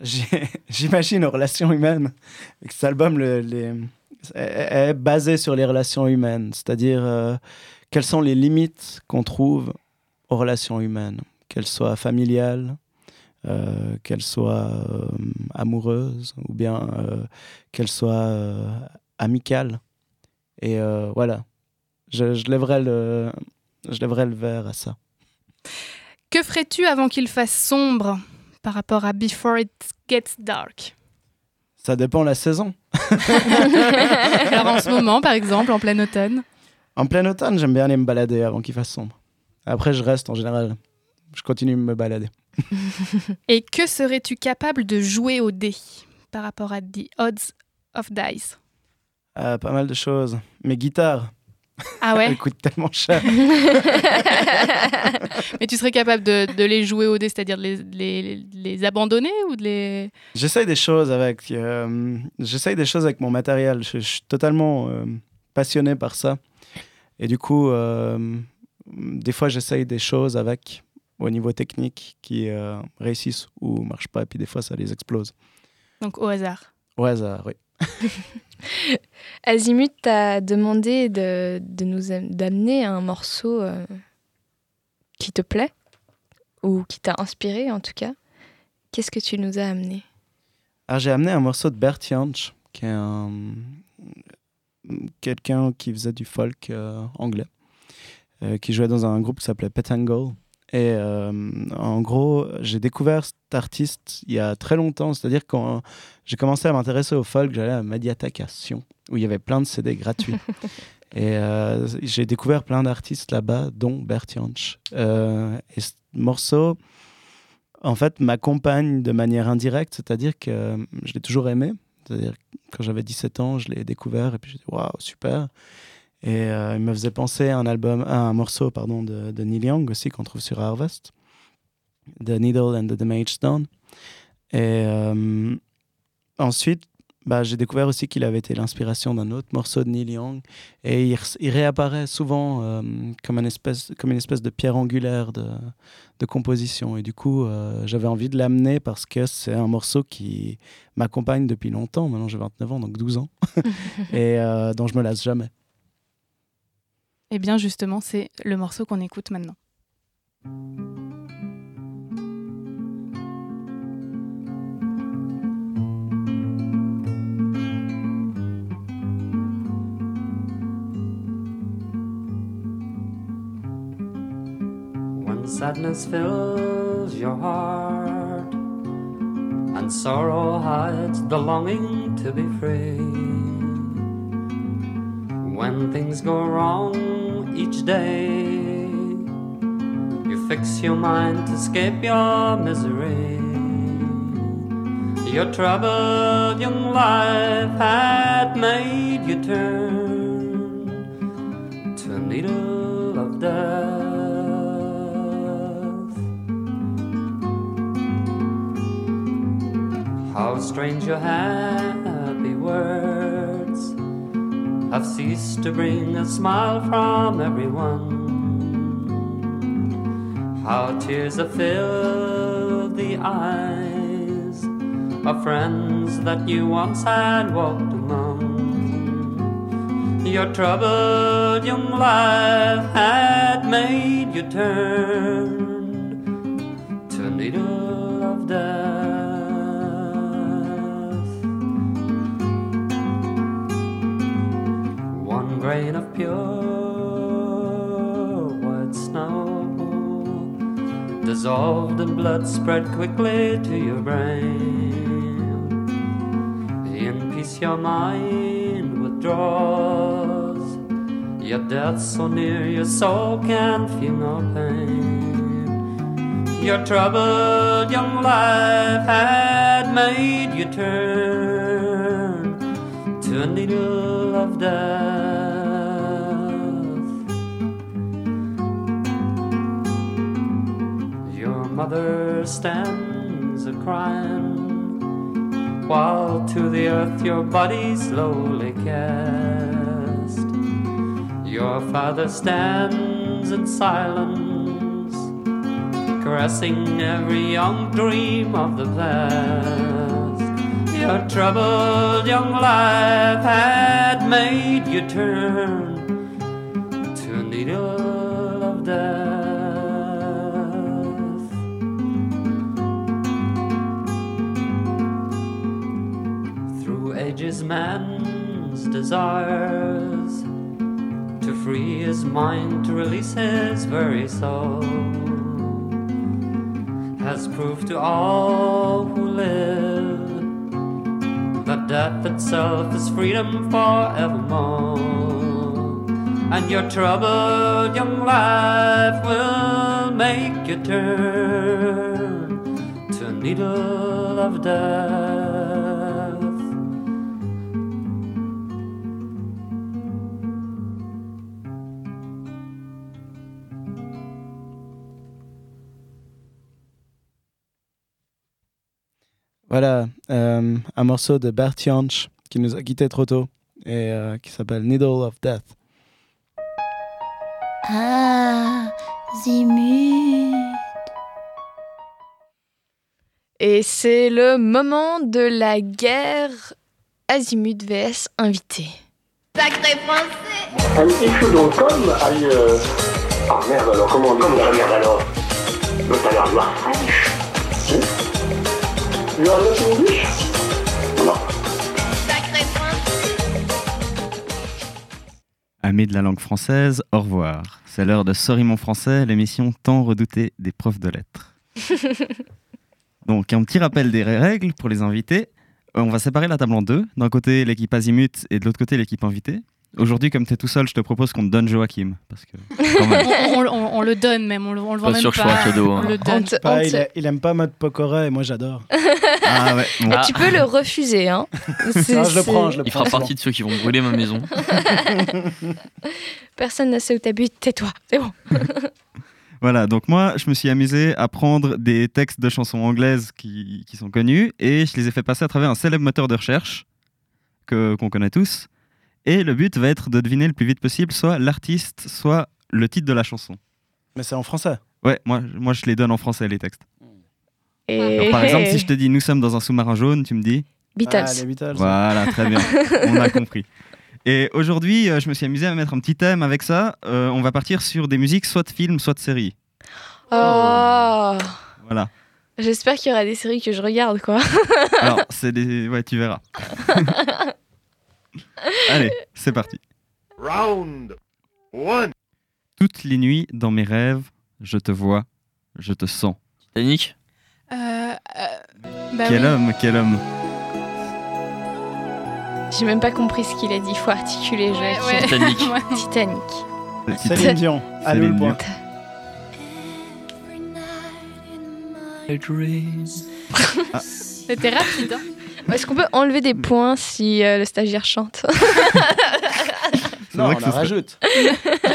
[laughs] J'imagine aux relations humaines. Que Cet album le- les- est est basé sur les relations humaines, c'est-à-dire euh, quelles sont les limites qu'on trouve aux relations humaines, qu'elles soient familiales, euh, qu'elles soient euh, amoureuses ou bien qu'elles soient amicales. Et voilà, je, je, le, je lèverai le verre à ça. Que ferais-tu avant qu'il fasse sombre par rapport à Before It Gets Dark? Ça dépend la saison. [laughs] Alors en ce moment, par exemple, en plein automne? En plein automne, j'aime bien aller me balader avant qu'il fasse sombre. Après, je reste en général. Je continue de me balader. [laughs] Et que serais-tu capable de jouer au dé par rapport à The Odds of Dice? Euh, pas mal de choses. Mes guitares, Ah ouais elles coûtent tellement cher. [laughs] Mais tu serais capable de, de les jouer au dé, c'est-à-dire de les, les, les abandonner ou de les... J'essaye des choses avec. euh, J'essaye des choses avec mon matériel. Je, je suis totalement euh, passionné par ça. Et du coup, euh, des fois, j'essaye des choses avec au niveau technique qui euh, réussissent ou marchent pas. Et puis des fois, ça les explose. Donc au hasard. Au hasard, oui. [laughs] Azimut t'a demandé de, de nous am- d'amener un morceau euh, qui te plaît ou qui t'a inspiré en tout cas. Qu'est-ce que tu nous as amené? Alors, j'ai amené un morceau de Bert Jansch, qui est un... quelqu'un qui faisait du folk euh, anglais, euh, qui jouait dans un groupe qui s'appelait Petangle. Et euh, en gros, j'ai découvert cet artiste il y a très longtemps. C'est-à-dire quand j'ai commencé à m'intéresser au folk, j'allais à Mediathèque à Sion, où il y avait plein de CD gratuits. [laughs] Et euh, j'ai découvert plein d'artistes là-bas, dont Bert Jansch. Euh, et ce morceau, en fait, m'accompagne de manière indirecte, c'est-à-dire que euh, je l'ai toujours aimé. C'est-à-dire quand j'avais 17 ans, je l'ai découvert et puis j'ai dit waouh, super. Et euh, il me faisait penser à un album, un morceau pardon, de, de Neil Young aussi qu'on trouve sur Harvest, The Needle and the Damaged Stone. Et euh, ensuite, bah, j'ai découvert aussi qu'il avait été l'inspiration d'un autre morceau de Neil Young. Et il, réapparaît souvent euh, comme, une espèce, comme une espèce de pierre angulaire de, de composition. Et du coup, j'avais envie de l'amener parce que c'est un morceau qui m'accompagne depuis longtemps. Maintenant, j'ai 29 ans, donc 12 ans. [laughs] et dont je me lasse jamais. Eh bien justement, c'est le morceau qu'on écoute maintenant. When sadness fills your heart and sorrow hides the longing to be free. When things go wrong each day, you fix your mind to escape your misery. Your troubled young life had made you turn to a needle of death. How strange your happy words have ceased to bring a smile from everyone. How tears have filled the eyes of friends that you once had walked among. Your troubled young life had made you turn to a pure white snow dissolved in blood spread quickly to your brain. In peace, your mind withdraws. Your death so near, your soul can feel no pain. Your troubled young life had made you turn to a needle of death. Mother stands a crying while to the earth your body slowly cast. Your father stands in silence, caressing every young dream of the past. Your troubled young life had made you turn man's desires to free his mind, to release his very soul, has proved to all who live that death itself is freedom forevermore. And your troubled young life will make you turn to a needle of death. Voilà, euh, un morceau de Bert Jansch qui nous a quittés trop tôt et euh, qui s'appelle Needle of Death. Ah, Zimut. Et c'est le moment de la guerre Azimut vs invité. Sacré français petit chou dans le com. Euh... Ah merde alors, comment on dit ça merde alors l'air noir fraîche. Si You are not English Non. Sacré français Amis de la langue française, au revoir. C'est l'heure de Sorry mon français, l'émission tant redoutée des profs de lettres. [laughs] Donc, un petit rappel des règles pour les invités. Euh, On va séparer la table en deux. D'un côté, l'équipe Azimut et de l'autre côté, l'équipe invitée. Aujourd'hui, comme tu es tout seul, je te propose qu'on te donne Joachim. Parce que, on, [laughs] on- on- on le donne même, on le, on le vend Pas même sûr que je un cadeau, hein. On le donne. Pas, il, a- il aime pas mode Pokora et moi j'adore. [laughs] Ah ouais, bon. Et tu peux le refuser, hein. [laughs] Non, je le prends, je le Il prends. fera partie de ceux qui vont brûler ma maison. Personne ne sait où t'habites, tais-toi. C'est bon. Voilà, donc moi, je me suis amusé à prendre des textes de chansons anglaises qui, qui sont connus et je les ai fait passer à travers un célèbre moteur de recherche que, qu'on connaît tous. Et le but va être de deviner le plus vite possible soit l'artiste, soit le titre de la chanson. Mais c'est en français. Ouais, moi, moi je les donne en français, les textes. Et... Alors, par exemple, si je te dis nous sommes dans un sous-marin jaune, tu me dis Beatles. Ah, les Beatles. Voilà, très bien, [laughs] on a compris. Et aujourd'hui, euh, je me suis amusé à mettre un petit thème avec ça. Euh, on va partir sur des musiques soit de films, soit de séries. Oh Voilà. J'espère qu'il y aura des séries que je regarde, quoi. Alors, [laughs] c'est des. Ouais, tu verras. [laughs] [laughs] Allez, c'est parti. Round one. Toutes les nuits, dans mes rêves, je te vois, je te sens. Titanic Euh, euh, bah quel oui. homme, quel homme. J'ai même pas compris ce qu'il a dit. Faut articuler. Ouais, ouais. Titanic. [laughs] Titanic. Céline Dion. Allô le point. [laughs] C'était rapide. hein. [laughs] Est-ce qu'on peut enlever des points si euh, le stagiaire chante [laughs] C'est Non, vrai on que en rajoute.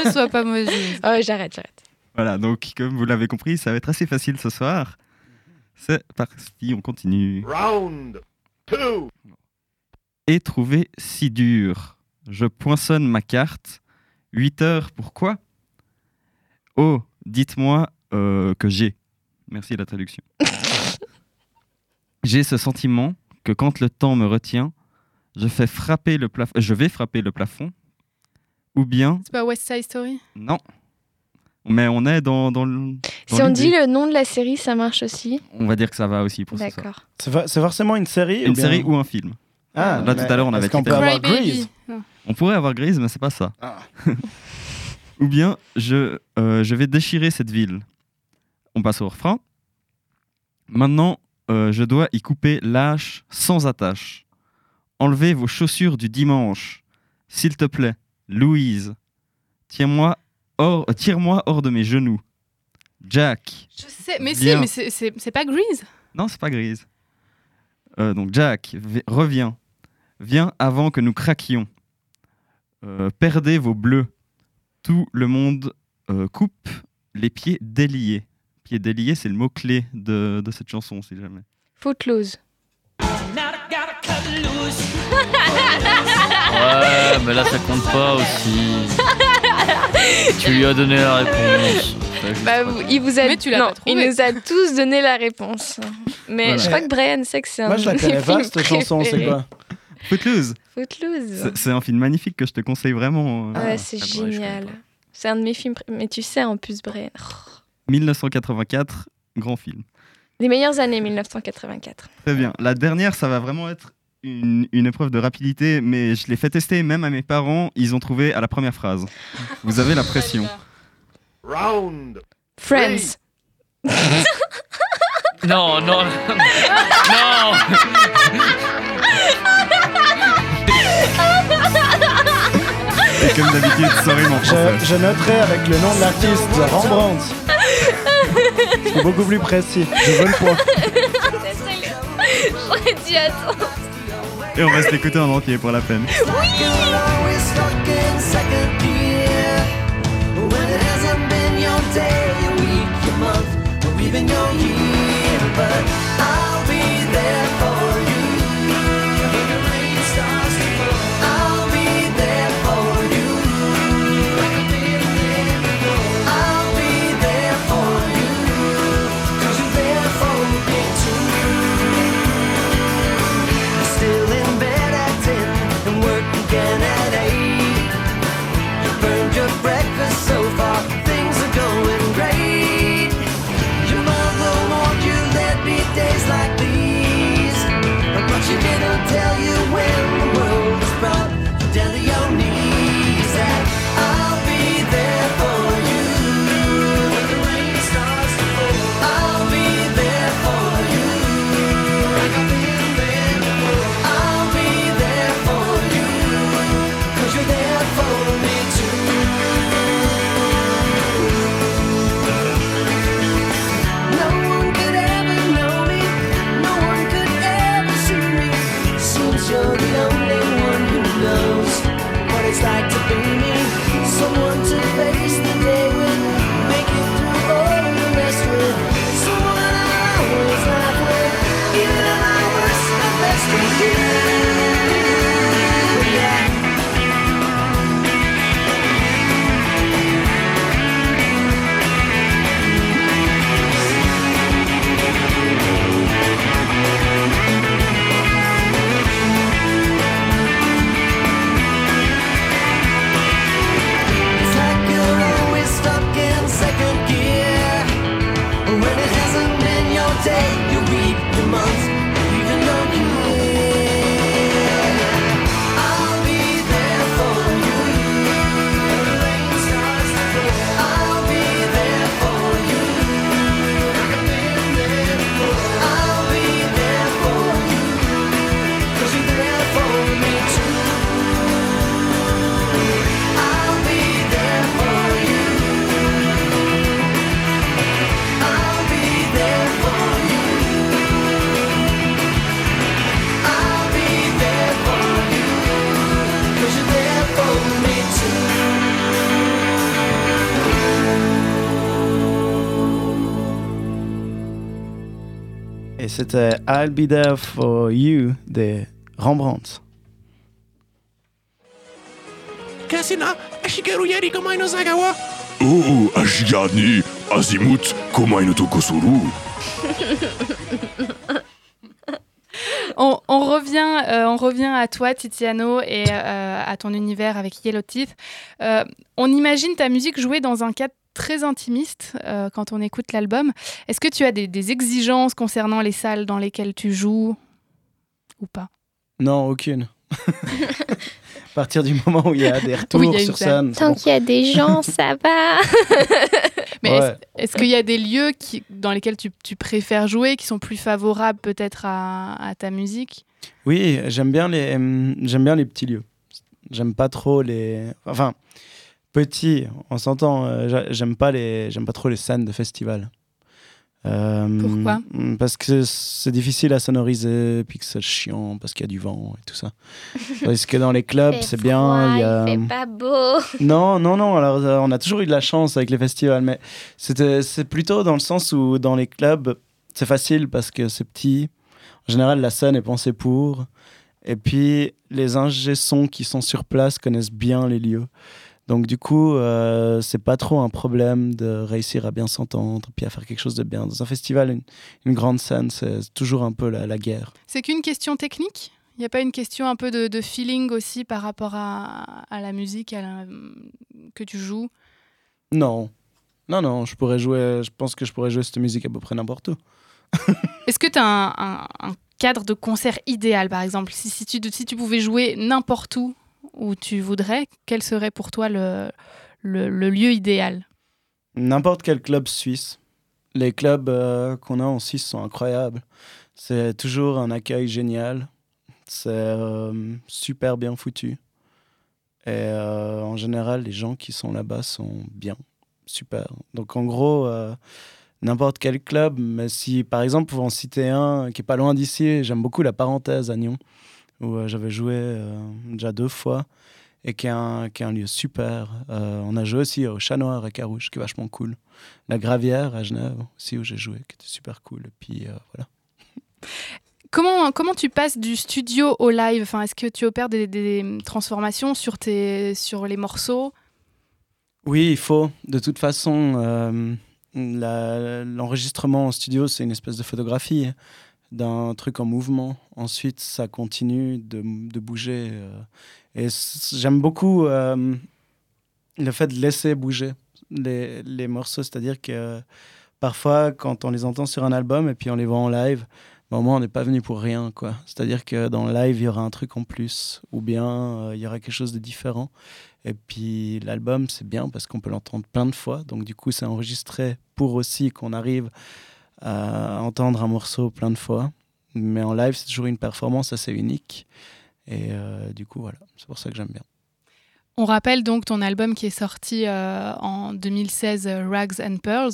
Ne sois pas mauvaise. [laughs] Oh, j'arrête, j'arrête. Voilà, donc comme vous l'avez compris, ça va être assez facile ce soir. C'est parti, on continue. Round two. Et trouver si dur. Je poinçonne ma carte. 8 heures, pourquoi? Oh, dites-moi euh, que j'ai. Merci la traduction. j'ai ce sentiment que quand le temps me retient, je, fais frapper le plaf- je vais frapper le plafond. Ou bien, C'est pas West Side Story? Non. Mais on est dans, dans le. dans Si on dit le nom de la série, ça marche aussi? On va dire que ça va aussi pour soir. D'accord. C'est forcément une série ou Une bien- série ou un film. Ah, Là, tout à l'heure, on avait qu'on peut avoir. Grease? On pourrait avoir Grise, mais c'est pas ça. Ah. [laughs] Ou bien, je, euh, je vais déchirer cette ville. on passe au refrain. Maintenant, euh, je dois y couper lâche sans attache. Enlevez vos chaussures du dimanche. S'il te plaît, Louise, tire-moi hors, euh, tire-moi hors de mes genoux. Jack. Je sais, mais si, mais c'est- c'est c'est pas Grease. Non, c'est pas grise. Euh, donc Jack, v- reviens. Viens avant que nous craquions. Euh, perdez vos bleus. Tout le monde coupe les pieds déliés. Pieds déliés, c'est le mot-clé de, de cette chanson, si jamais. Footloose. [laughs] Ouais, mais là ça compte pas aussi. tu lui as donné la réponse. Bah, vous- il vous a, Mais tu l'as non, pas trouvé. il nous a tous donné la réponse. Mais Voilà. je crois que Brian sait que c'est un Moi, je la connais pas, cette chanson, c'est quoi Footloose, Footloose. c'est c'est un film magnifique que je te conseille vraiment. euh. Ouais, c'est Ah, bah ouais, connais génial. C'est un de mes films. Mais tu sais, en plus, Brian. 1984, grand film. Les meilleures années 1984. Très bien. La dernière, ça va vraiment être une, une épreuve de rapidité, mais je l'ai fait tester même à mes parents. Ils ont trouvé à la première phrase. Vous avez la pression. Round. Friends. [laughs] Non, non, non. [laughs] Et comme d'habitude, sorry mon français. Je, je noterai avec le nom de l'artiste, Rembrandt. Beaucoup plus précis. Je veux le point. [laughs] J'aurais dû attendre. Et on va se l'écouter en entier pour la peine. Still c'était I'll Be There For You des Rembrandt. Kasina, Ashikeru Yari Komai no Sagawa. Oh, Ashigani, Azimut, Komai no Tokosuru. On, on, revient, euh, on revient à toi, Titiano, et euh, à ton univers avec Yellow Teeth. Euh, on imagine ta musique jouée dans un cadre très intimiste euh, quand on écoute l'album. Est-ce que tu as des, des exigences concernant les salles dans lesquelles tu joues ou pas? Non, aucune. [laughs] à partir du moment où il y a des retours Oui, a sur scène. Tant bon. qu'il y a des gens, [laughs] ça va. Mais Ouais. est-ce Est-ce qu'il y a des lieux qui, dans lesquels tu, tu préfères jouer, qui sont plus favorables peut-être à, à ta musique? Oui, j'aime bien les, j'aime bien les petits lieux. J'aime pas trop les, enfin, petits. On s'entend. euh, j'a- j'aime pas les, j'aime pas trop les scènes de festival. Euh, Pourquoi? Parce que c'est difficile à sonoriser, puis que c'est chiant, parce qu'il y a du vent et tout ça. [laughs] parce que dans les clubs, c'est bien. il y a... il fait pas beau. [laughs] Non, non, non. Alors, euh, on a toujours eu de la chance avec les festivals, mais c'est plutôt dans le sens où dans les clubs, c'est facile parce que c'est petit. En général, la scène est pensée pour. Et puis, les ingé qui sont sur place connaissent bien les lieux. Donc, du coup, euh, c'est pas trop un problème de réussir à bien s'entendre, puis à faire quelque chose de bien. Dans un festival, une, une grande scène, c'est toujours un peu la, la guerre. C'est qu'une question technique? Il n'y a pas une question un peu de, de feeling aussi par rapport à, à la musique à la- que tu joues? Non. Non, non, je pourrais jouer, je pense que je pourrais jouer cette musique à peu près n'importe où. [laughs] Est-ce que tu as un, un- un cadre de concert idéal, par exemple? Si, si tu, si tu pouvais jouer n'importe où où tu voudrais, quel serait pour toi le, le, lieu idéal? N'importe quel club suisse. Les clubs euh, qu'on a en Suisse sont incroyables. C'est toujours un accueil génial. C'est euh, super bien foutu. Et euh, en général, les gens qui sont là-bas sont bien, super. Donc en gros, n'importe quel club, mais si par exemple, pour en citer un qui est pas loin d'ici, j'aime beaucoup la parenthèse à Nyon, où euh, j'avais joué euh, déjà deux fois et qui est un, qui est un lieu super. Euh, on a joué aussi au Chat Noir à Carouge, qui est vachement cool. La Gravière à Genève aussi, où j'ai joué, qui était super cool. Et puis euh, voilà. Comment, comment tu passes du studio au live? Enfin, Est-ce que tu opères des, des transformations sur, tes, sur les morceaux? Oui, il faut. De toute façon, euh, l'enregistrement en studio, c'est une espèce de photographie d'un truc en mouvement. Ensuite, ça continue de, bouger. euh. et j'aime beaucoup euh, le fait de laisser bouger les, les morceaux. C'est-à-dire que parfois, quand on les entend sur un album et puis on les voit en live, ben, au moins, on n'est pas venu pour rien. quoi. C'est-à-dire que dans le live, il y aura un truc en plus, ou bien euh, il y aura quelque chose de différent. Et puis l'album, c'est bien parce qu'on peut l'entendre plein de fois. Donc du coup, c'est enregistré pour aussi qu'on arrive à entendre un morceau plein de fois. Mais en live, c'est toujours une performance assez unique. Et euh, du coup, voilà, c'est pour ça que j'aime bien. On rappelle donc ton album qui est sorti euh, en 2016, euh, Rags and Pearls,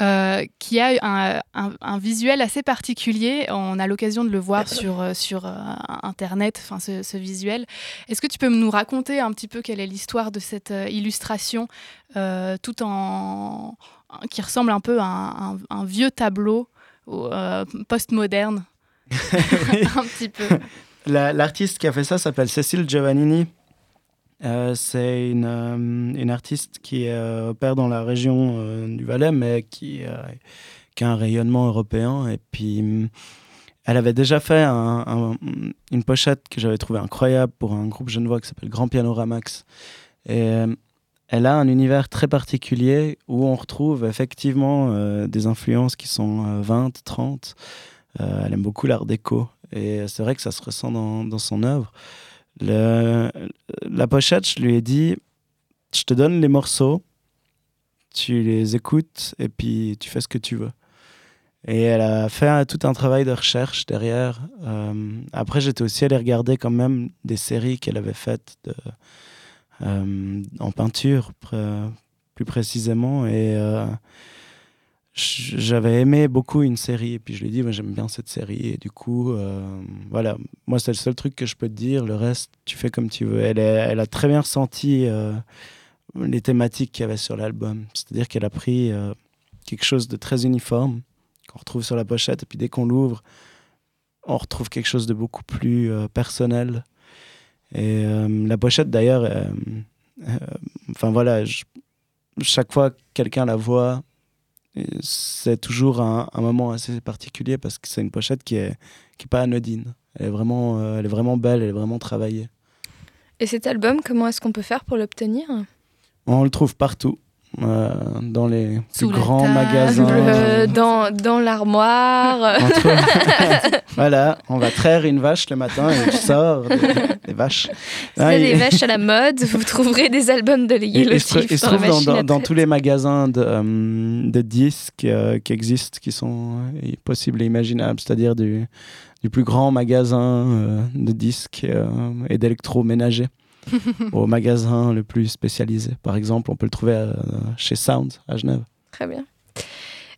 euh, qui a un, un- un visuel assez particulier. On a l'occasion de le voir sur, sur euh, Internet, enfin ce, ce visuel. Est-ce que tu peux nous raconter un petit peu quelle est l'histoire de cette illustration, tout en qui ressemble un peu à un, un- un vieux tableau euh, postmoderne, [laughs] un petit peu. La- L'artiste qui a fait ça s'appelle Cécile Giovannini. Euh, c'est une, euh, une artiste qui euh, opère dans la région euh, du Valais, mais qui, euh, qui a un rayonnement européen. Et puis, elle avait déjà fait un- un- une pochette que j'avais trouvée incroyable pour un groupe genevois qui s'appelle Grand Piano Ramax. Et euh, elle a un univers très particulier où on retrouve effectivement euh, des influences qui sont euh, 20, 30. Euh, elle aime beaucoup l'art déco. Et c'est vrai que ça se ressent dans, dans son œuvre. La pochette, je lui ai dit, je te donne les morceaux, tu les écoutes et puis tu fais ce que tu veux. Et elle a fait tout un travail de recherche derrière. Euh, après, j'étais aussi allé regarder quand même des séries qu'elle avait faites en peinture, plus précisément. Et euh, j'avais aimé beaucoup une série. Et puis je lui ai dit, j'aime bien cette série. Et du coup, euh, voilà, moi, c'est le seul truc que je peux te dire. Le reste, tu fais comme tu veux. Elle, a très bien ressenti euh, les thématiques qu'il y avait sur l'album. C'est-à-dire qu'elle a pris euh, quelque chose de très uniforme qu'on retrouve sur la pochette. Et puis dès qu'on l'ouvre, on retrouve quelque chose de beaucoup plus euh, personnel. Et euh, la pochette, d'ailleurs, euh, euh, enfin voilà, je- chaque fois que quelqu'un la voit, c'est toujours un, un moment assez particulier parce que c'est une pochette qui est, qui est pas anodine. Elle est, vraiment, elle est vraiment belle, elle est vraiment travaillée. Et cet album, comment est-ce qu'on peut faire pour l'obtenir? On le trouve partout. euh, dans les Sous plus grands magasins. Dans dans l'armoire. Entre- [laughs] voilà, on va traire une vache le matin et tu sors des, des vaches. Ah, il- des vaches à la mode, vous trouverez des albums de Yellow il se, trouve dans, tous les magasins de, euh, de disques euh, qui existent, qui sont euh, possibles et imaginables, c'est-à-dire du, du plus grand magasin de disques et d'électroménager [laughs] au magasin le plus spécialisé. Par exemple, on peut le trouver chez Sound à Genève. Très bien.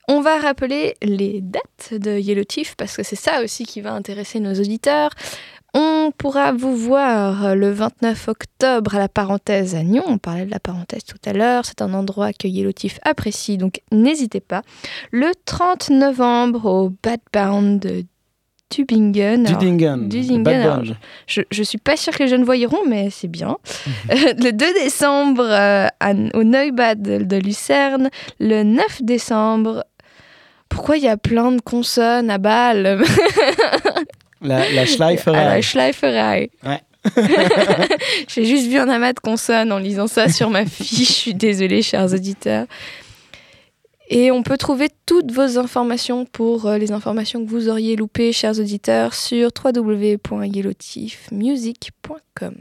On va rappeler les dates de Yellow Tiff parce que c'est ça aussi qui va intéresser nos auditeurs. On pourra vous voir le 29 octobre à la parenthèse à Nyon. On parlait de la parenthèse tout à l'heure. C'est un endroit que Yellow Tiff apprécie, donc n'hésitez pas. Le 30 novembre au Bad Bound de Tübingen. Alors, Bunch. je, je suis pas sûre que les jeunes voyeront, mais c'est bien. [laughs] Euh, le 2 décembre euh, à- au Neubad de, de Lucerne. Le 9 décembre. Pourquoi il y a plein de consonnes à Bâle [laughs] La, la Schleiferei. À la Schleiferei. Ouais. [laughs] J'ai juste vu un amas de consonnes en lisant ça sur ma fiche. Je suis désolée, chers auditeurs. Et on peut trouver toutes vos informations pour euh, les informations que vous auriez loupées, chers auditeurs, sur www.yellowtiefmusic.com.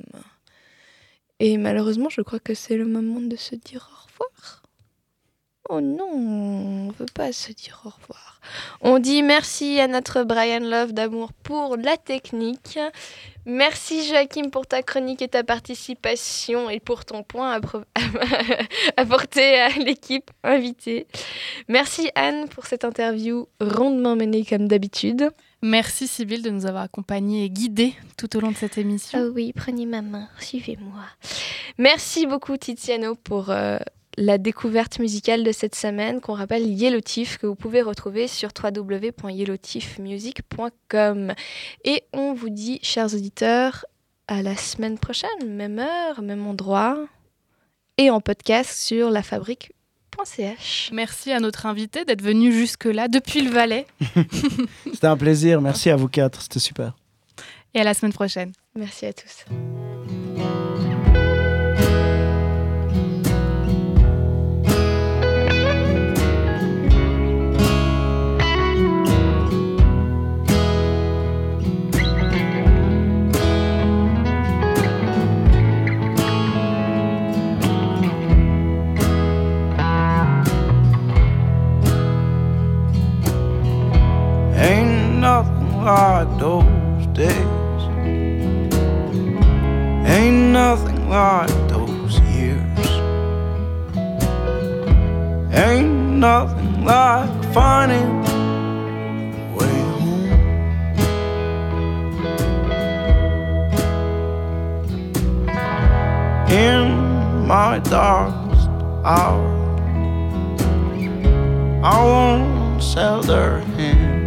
Et malheureusement, je crois que c'est le moment de se dire au revoir. Oh non, on veut pas se dire au revoir. On dit merci à notre Brian Love d'amour pour la technique. Merci Joachim pour ta chronique et ta participation et pour ton point [laughs] apporté à l'équipe invitée. Merci Anne pour cette interview rondement menée comme d'habitude. Merci Sybille de nous avoir accompagnés et guidés tout au long de cette émission. Ah oui, prenez ma main, suivez-moi. Merci beaucoup Tiziano pour euh, la découverte musicale de cette semaine qu'on rappelle Yellow Tiff que vous pouvez retrouver sur www.yellowtiffmusic.com. Et on vous dit, chers auditeurs, à la semaine prochaine, même heure, même endroit, et en podcast sur lafabrique.ch. Merci à notre invité d'être venu jusque-là depuis le Valais [laughs] C'était un plaisir. Merci à vous quatre. C'était super. et à la semaine prochaine. Merci à tous. Nothing like those days. Ain't nothing like those years. Ain't nothing like finding way home. In my darkest hour, I won't sell their hand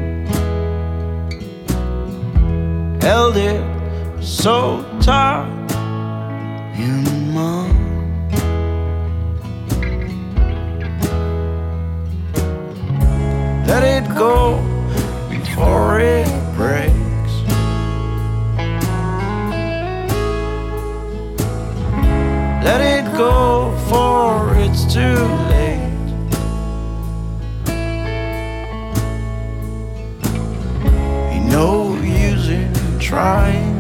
held it so tight in mine. Let it go before it breaks. Let it go before it's too trying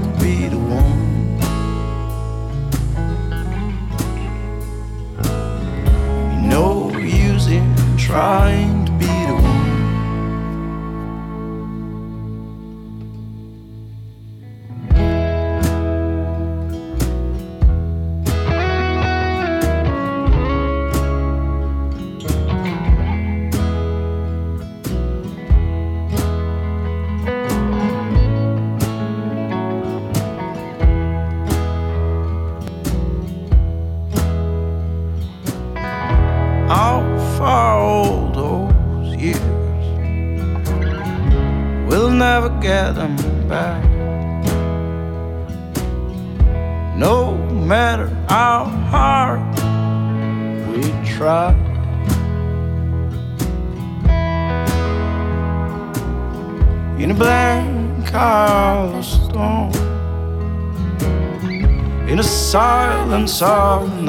in